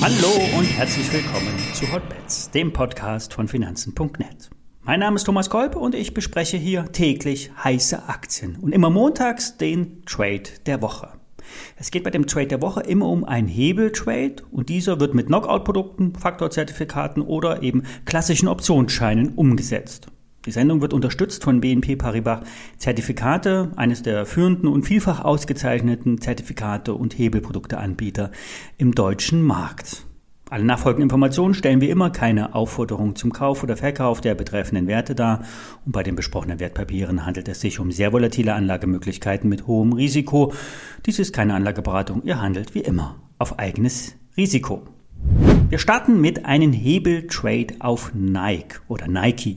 Hallo und herzlich willkommen zu Hotbets, dem Podcast von Finanzen.net. Mein Name ist Thomas Kolb und ich bespreche hier täglich heiße Aktien und immer montags den Trade der Woche. Es geht bei dem Trade der Woche immer um einen Hebeltrade und dieser wird mit Knockout-Produkten, Faktorzertifikaten oder eben klassischen Optionsscheinen umgesetzt. Die Sendung wird unterstützt von BNP Paribas Zertifikate, eines der führenden und vielfach ausgezeichneten Zertifikate und Hebelprodukteanbieter im deutschen Markt. Alle nachfolgenden Informationen stellen wie immer keine Aufforderung zum Kauf oder Verkauf der betreffenden Werte dar und bei den besprochenen Wertpapieren handelt es sich um sehr volatile Anlagemöglichkeiten mit hohem Risiko. Dies ist keine Anlageberatung, ihr handelt wie immer auf eigenes Risiko. Wir starten mit einem Hebeltrade auf Nike oder Nike.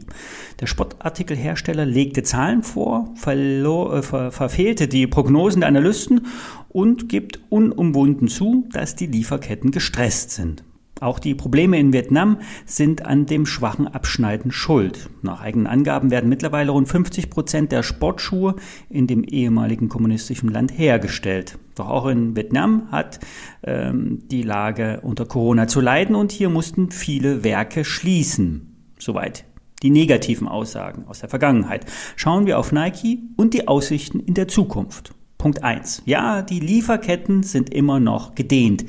Der Sportartikelhersteller legte Zahlen vor, verlor, äh, ver, verfehlte die Prognosen der Analysten und gibt unumwunden zu, dass die Lieferketten gestresst sind. Auch die Probleme in Vietnam sind an dem schwachen Abschneiden schuld. Nach eigenen Angaben werden mittlerweile rund 50 Prozent der Sportschuhe in dem ehemaligen kommunistischen Land hergestellt. Doch auch in Vietnam hat ähm, die Lage unter Corona zu leiden und hier mussten viele Werke schließen. Soweit die negativen Aussagen aus der Vergangenheit. Schauen wir auf Nike und die Aussichten in der Zukunft. Punkt eins: Ja, die Lieferketten sind immer noch gedehnt.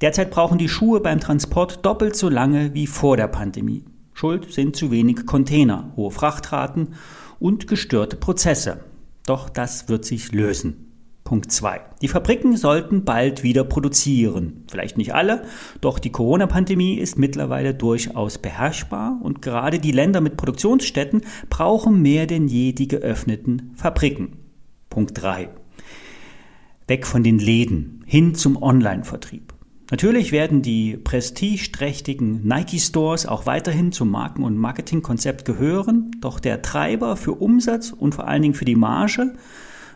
Derzeit brauchen die Schuhe beim Transport doppelt so lange wie vor der Pandemie. Schuld sind zu wenig Container, hohe Frachtraten und gestörte Prozesse. Doch das wird sich lösen. Punkt 2. Die Fabriken sollten bald wieder produzieren. Vielleicht nicht alle, doch die Corona-Pandemie ist mittlerweile durchaus beherrschbar und gerade die Länder mit Produktionsstätten brauchen mehr denn je die geöffneten Fabriken. Punkt 3. Weg von den Läden hin zum Online-Vertrieb. Natürlich werden die prestigeträchtigen Nike-Stores auch weiterhin zum Marken- und Marketingkonzept gehören, doch der Treiber für Umsatz und vor allen Dingen für die Marge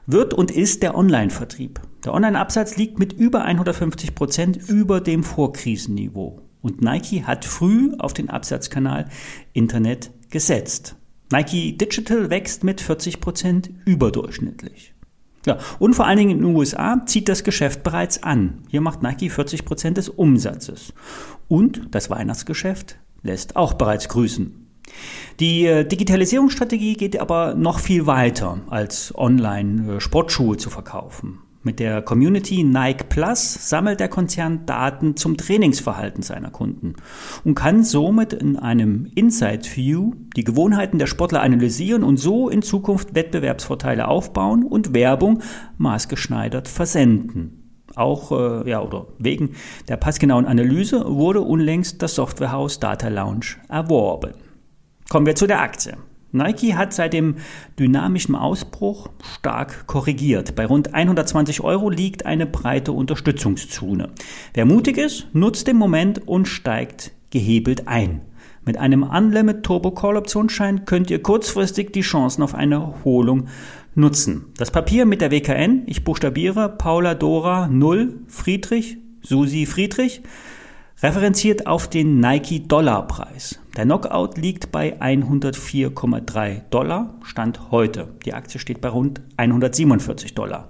wird und ist der Online-Vertrieb. Der Online-Absatz liegt mit über 150 Prozent über dem Vorkrisenniveau. Und Nike hat früh auf den Absatzkanal Internet gesetzt. Nike Digital wächst mit 40 Prozent überdurchschnittlich. Ja, und vor allen Dingen in den USA zieht das Geschäft bereits an. Hier macht Nike 40 Prozent des Umsatzes. Und das Weihnachtsgeschäft lässt auch bereits grüßen. Die äh, Digitalisierungsstrategie geht aber noch viel weiter, als online äh, zu verkaufen. Mit der Community Nike Plus sammelt der Konzern Daten zum Trainingsverhalten seiner Kunden und kann somit in einem Inside View die Gewohnheiten der Sportler analysieren und so in Zukunft Wettbewerbsvorteile aufbauen und Werbung maßgeschneidert versenden. Auch äh, ja oder wegen der passgenauen Analyse wurde unlängst das Softwarehaus Data Lounge erworben. Kommen wir zu der Aktie. Nike hat seit dem dynamischen Ausbruch stark korrigiert. Bei rund 120 Euro liegt eine breite Unterstützungszone. Wer mutig ist, nutzt den Moment und steigt gehebelt ein. Mit einem Unlimit Turbo Call Optionsschein könnt ihr kurzfristig die Chancen auf eine Erholung nutzen. Das Papier mit der WKN, ich buchstabiere Paula Dora 0 Friedrich, Susi Friedrich, referenziert auf den Nike-Dollar-Preis. Der Knockout liegt bei 104,3 Dollar, Stand heute. Die Aktie steht bei rund 147 Dollar.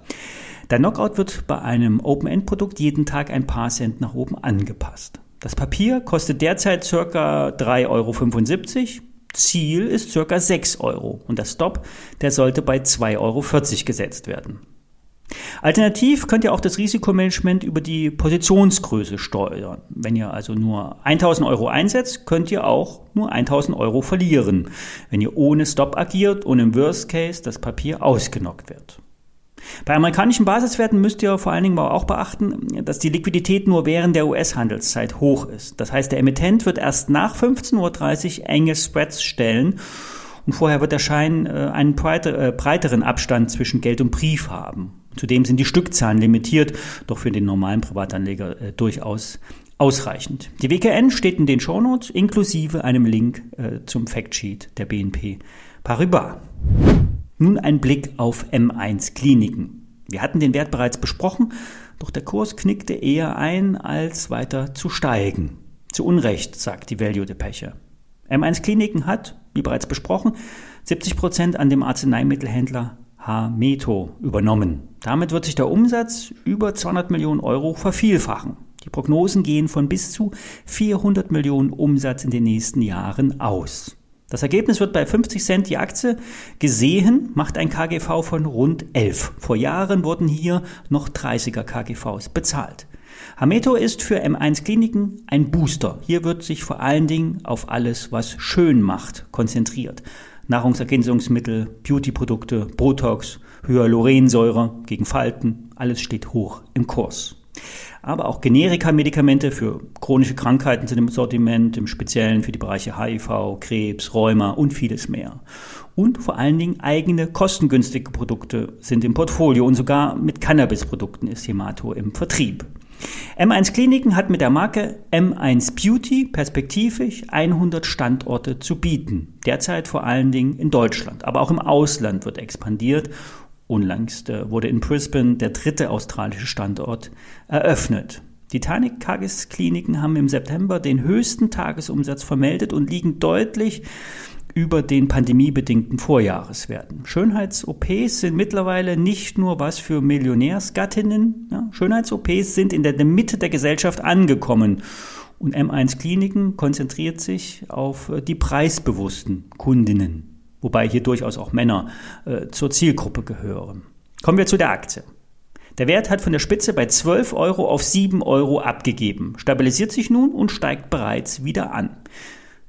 Der Knockout wird bei einem Open-End-Produkt jeden Tag ein paar Cent nach oben angepasst. Das Papier kostet derzeit ca. 3,75 Euro. Ziel ist ca. 6 Euro und der Stop, der sollte bei 2,40 Euro gesetzt werden. Alternativ könnt ihr auch das Risikomanagement über die Positionsgröße steuern. Wenn ihr also nur 1000 Euro einsetzt, könnt ihr auch nur 1000 Euro verlieren, wenn ihr ohne Stop agiert und im Worst Case das Papier ausgenockt wird. Bei amerikanischen Basiswerten müsst ihr vor allen Dingen auch beachten, dass die Liquidität nur während der US-Handelszeit hoch ist. Das heißt, der Emittent wird erst nach 15.30 Uhr enge Spreads stellen und vorher wird der Schein äh, einen äh, breiteren Abstand zwischen Geld und Brief haben. Zudem sind die Stückzahlen limitiert, doch für den normalen Privatanleger äh, durchaus ausreichend. Die WKN steht in den Shownotes inklusive einem Link äh, zum Factsheet der BNP Paribas. Nun ein Blick auf M1 Kliniken. Wir hatten den Wert bereits besprochen, doch der Kurs knickte eher ein, als weiter zu steigen. Zu Unrecht, sagt die Value Depeche. M1 Kliniken hat, wie bereits besprochen, 70 Prozent an dem Arzneimittelhändler Hameto übernommen. Damit wird sich der Umsatz über 200 Millionen Euro vervielfachen. Die Prognosen gehen von bis zu 400 Millionen Umsatz in den nächsten Jahren aus. Das Ergebnis wird bei 50 Cent die Aktie gesehen, macht ein KGV von rund 11. Vor Jahren wurden hier noch 30er KGVs bezahlt. Hameto ist für M1 Kliniken ein Booster. Hier wird sich vor allen Dingen auf alles, was schön macht, konzentriert. Nahrungsergänzungsmittel, Beautyprodukte, Botox, Hyaluronsäure gegen Falten, alles steht hoch im Kurs. Aber auch Generika-Medikamente für chronische Krankheiten sind im Sortiment, im Speziellen für die Bereiche HIV, Krebs, Rheuma und vieles mehr. Und vor allen Dingen eigene kostengünstige Produkte sind im Portfolio und sogar mit Cannabis-Produkten ist Hemato im Vertrieb. M1 Kliniken hat mit der Marke M1 Beauty perspektivisch 100 Standorte zu bieten. Derzeit vor allen Dingen in Deutschland, aber auch im Ausland wird expandiert. Unlängst äh, wurde in Brisbane der dritte australische Standort eröffnet. Die Titanic Kages Kliniken haben im September den höchsten Tagesumsatz vermeldet und liegen deutlich über den pandemiebedingten Vorjahreswerten. Schönheits-OPs sind mittlerweile nicht nur was für Millionärsgattinnen. Ja, Schönheits-OPs sind in der Mitte der Gesellschaft angekommen. Und M1 Kliniken konzentriert sich auf äh, die preisbewussten Kundinnen, wobei hier durchaus auch Männer äh, zur Zielgruppe gehören. Kommen wir zu der Aktie. Der Wert hat von der Spitze bei 12 Euro auf 7 Euro abgegeben, stabilisiert sich nun und steigt bereits wieder an.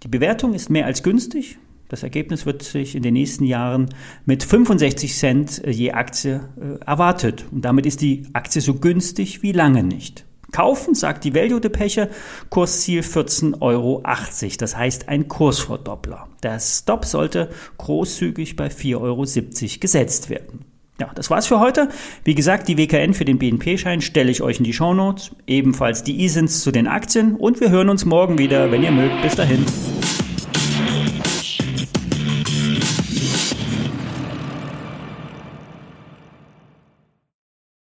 Die Bewertung ist mehr als günstig, das Ergebnis wird sich in den nächsten Jahren mit 65 Cent äh, je Aktie äh, erwartet. Und damit ist die Aktie so günstig wie lange nicht. Kaufen, sagt die Value Depeche, Kursziel 14,80 Euro. Das heißt ein Kursverdoppler. Der Stop sollte großzügig bei 4,70 Euro gesetzt werden. Ja, das war's für heute. Wie gesagt, die WKN für den BNP-Schein stelle ich euch in die Shownotes. Ebenfalls die ISINs zu den Aktien. Und wir hören uns morgen wieder, wenn ihr mögt. Bis dahin.